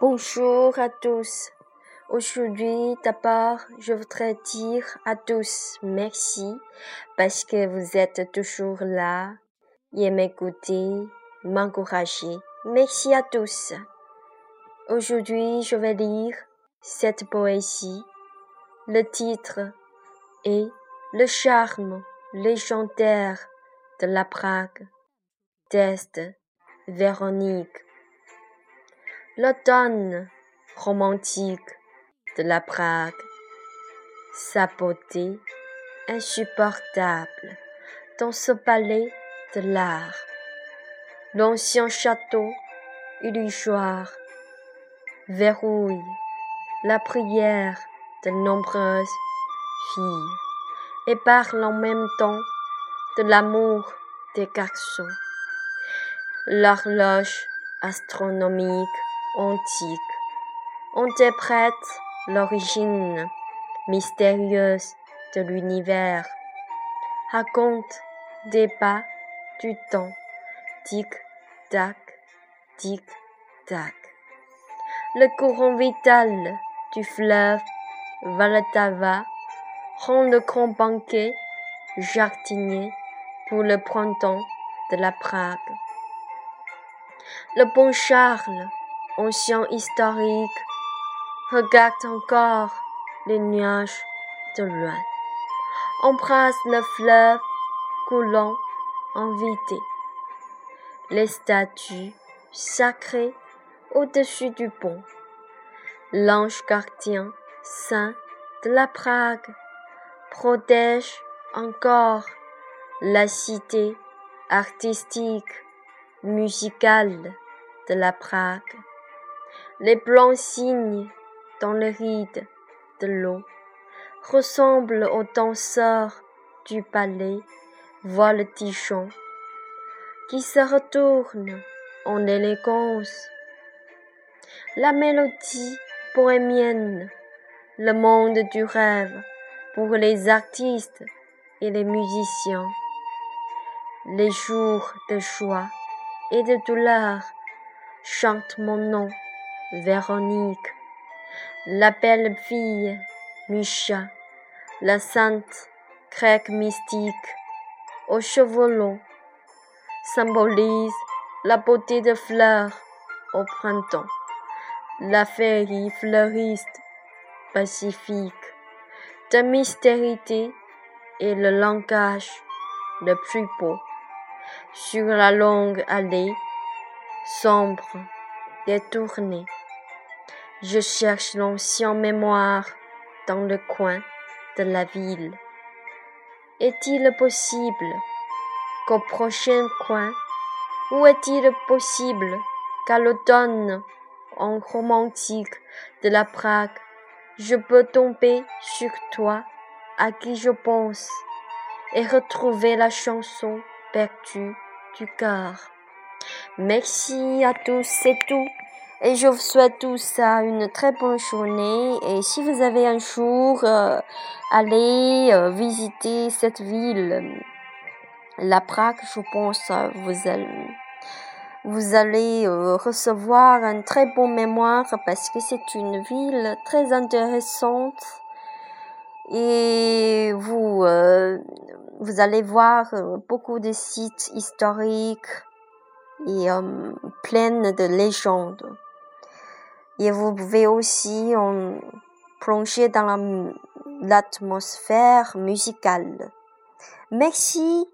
Bonjour à tous. Aujourd'hui, d'abord, je voudrais dire à tous merci parce que vous êtes toujours là et m'écoutez, m'encourager. Merci à tous. Aujourd'hui, je vais lire cette poésie. Le titre est Le charme légendaire de la Prague d'Est Véronique. L'automne romantique de la Prague, sa beauté insupportable. Dans ce palais de l'art, l'ancien château illusoire verrouille la prière de nombreuses filles et parle en même temps de l'amour des garçons. L'horloge astronomique antique interprète l'origine mystérieuse de l'univers, raconte des pas du temps, tic-tac, tic-tac. Le courant vital du fleuve Valatava rend le grand banquet jardinier pour le printemps de la Prague. Le bon Charles ancien historique, regarde encore les nuages de loin, embrasse le fleuve coulant invité, les statues sacrées au-dessus du pont, l'ange gardien saint de la Prague protège encore la cité artistique, musicale de la Prague. Les blancs cygnes dans les rides de l'eau ressemblent aux danseurs du palais voltigeant qui se retournent en élégance. La mélodie bohémienne, le monde du rêve pour les artistes et les musiciens. Les jours de joie et de douleur chantent mon nom Véronique, la belle fille, Misha, la sainte grecque mystique, aux cheveux longs, symbolise la beauté de fleurs au printemps, la féerie fleuriste pacifique, de mystérité et le langage le plus sur la longue allée sombre détournée. Je cherche l'ancien mémoire dans le coin de la ville. Est-il possible qu'au prochain coin, ou est-il possible qu'à l'automne, en romantique de la Prague, je peux tomber sur toi à qui je pense et retrouver la chanson perdue du cœur? Merci à tous, c'est tout. Et je vous souhaite tous une très bonne journée. Et si vous avez un jour, euh, allez euh, visiter cette ville, la Prague, je pense, euh, vous allez, vous allez recevoir un très bon mémoire parce que c'est une ville très intéressante. Et vous, vous allez voir beaucoup de sites historiques et pleines de légendes. Et vous pouvez aussi en plonger dans l'atmosphère musicale. Merci.